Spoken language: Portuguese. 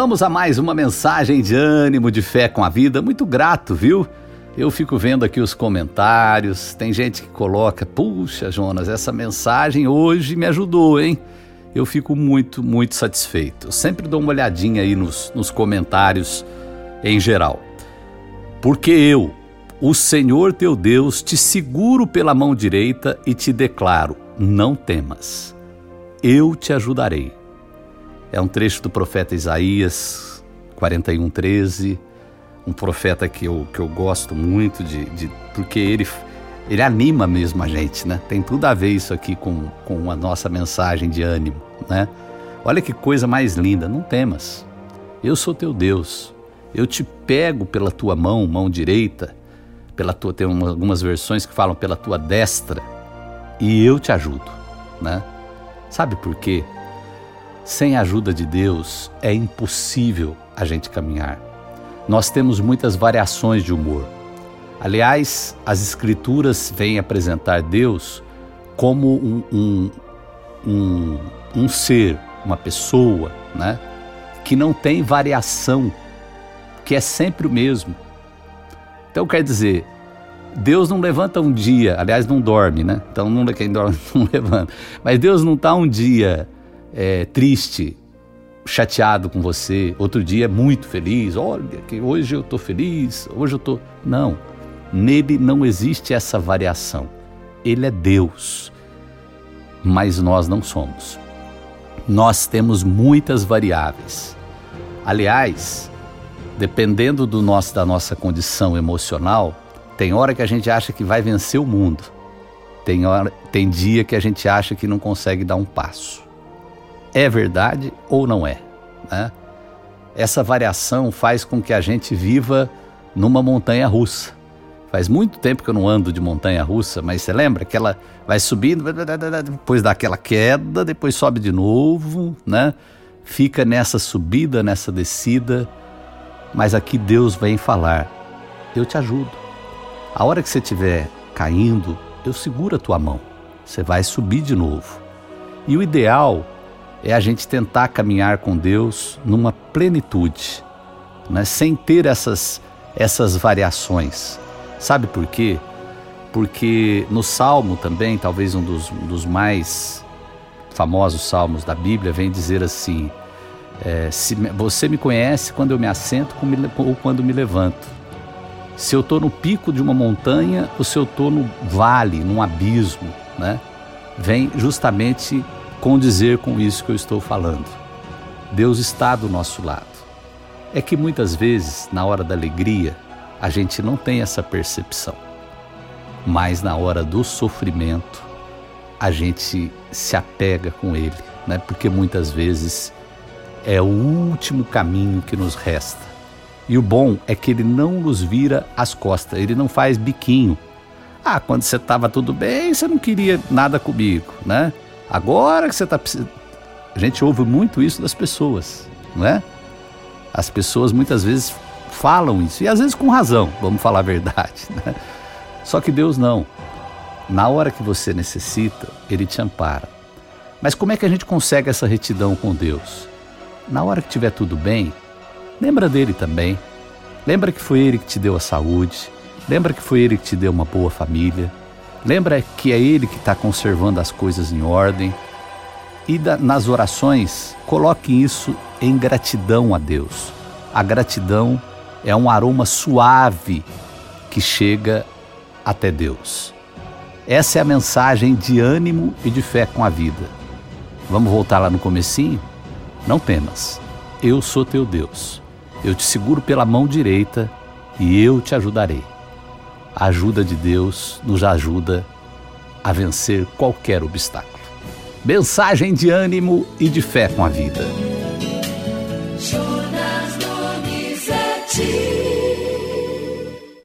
Vamos a mais uma mensagem de ânimo, de fé com a vida. Muito grato, viu? Eu fico vendo aqui os comentários. Tem gente que coloca: Puxa, Jonas, essa mensagem hoje me ajudou, hein? Eu fico muito, muito satisfeito. Eu sempre dou uma olhadinha aí nos, nos comentários em geral. Porque eu, o Senhor teu Deus, te seguro pela mão direita e te declaro: não temas, eu te ajudarei. É um trecho do profeta Isaías 41, 13 um profeta que eu, que eu gosto muito de, de porque ele ele anima mesmo a gente, né? Tem tudo a ver isso aqui com, com a nossa mensagem de ânimo, né? Olha que coisa mais linda, não temas. Eu sou teu Deus. Eu te pego pela tua mão, mão direita, pela tua tem algumas versões que falam pela tua destra, e eu te ajudo, né? Sabe por quê? Sem a ajuda de Deus é impossível a gente caminhar nós temos muitas variações de humor. Aliás, as Escrituras vêm apresentar Deus como um, um, um, um ser, uma pessoa, né? que não tem variação, que é sempre o mesmo. Então quer dizer, Deus não levanta um dia, aliás, não dorme, né? Então não, quem dorme não levanta. Mas Deus não está um dia é, triste, chateado com você, outro dia é muito feliz, olha que hoje eu estou feliz, hoje eu estou. Não, nele não existe essa variação. Ele é Deus, mas nós não somos. Nós temos muitas variáveis. Aliás, dependendo do nosso, da nossa condição emocional, tem hora que a gente acha que vai vencer o mundo. Tem, hora, tem dia que a gente acha que não consegue dar um passo é verdade ou não é. Né? Essa variação faz com que a gente viva numa montanha russa. Faz muito tempo que eu não ando de montanha russa, mas você lembra que ela vai subindo, depois dá aquela queda, depois sobe de novo, né? Fica nessa subida, nessa descida, mas aqui Deus vem falar: eu te ajudo. A hora que você estiver caindo, eu seguro a tua mão. Você vai subir de novo. E o ideal é a gente tentar caminhar com Deus numa plenitude, né? sem ter essas, essas variações. Sabe por quê? Porque no Salmo também, talvez um dos, um dos mais famosos salmos da Bíblia, vem dizer assim: é, se você me conhece quando eu me assento ou quando me levanto. Se eu estou no pico de uma montanha ou se eu estou no vale, num abismo, né? Vem justamente condizer com isso que eu estou falando. Deus está do nosso lado. É que muitas vezes, na hora da alegria, a gente não tem essa percepção. Mas na hora do sofrimento, a gente se apega com ele, né? Porque muitas vezes é o último caminho que nos resta. E o bom é que ele não nos vira as costas, ele não faz biquinho. Ah, quando você estava tudo bem, você não queria nada comigo, né? Agora que você está. A gente ouve muito isso das pessoas, não é? As pessoas muitas vezes falam isso, e às vezes com razão, vamos falar a verdade. Né? Só que Deus não. Na hora que você necessita, Ele te ampara. Mas como é que a gente consegue essa retidão com Deus? Na hora que tiver tudo bem, lembra dele também. Lembra que foi Ele que te deu a saúde. Lembra que foi Ele que te deu uma boa família. Lembra que é Ele que está conservando as coisas em ordem. E da, nas orações, coloque isso em gratidão a Deus. A gratidão é um aroma suave que chega até Deus. Essa é a mensagem de ânimo e de fé com a vida. Vamos voltar lá no comecinho? Não temas. Eu sou teu Deus. Eu te seguro pela mão direita e eu te ajudarei a ajuda de Deus nos ajuda a vencer qualquer obstáculo. Mensagem de ânimo e de fé com a vida.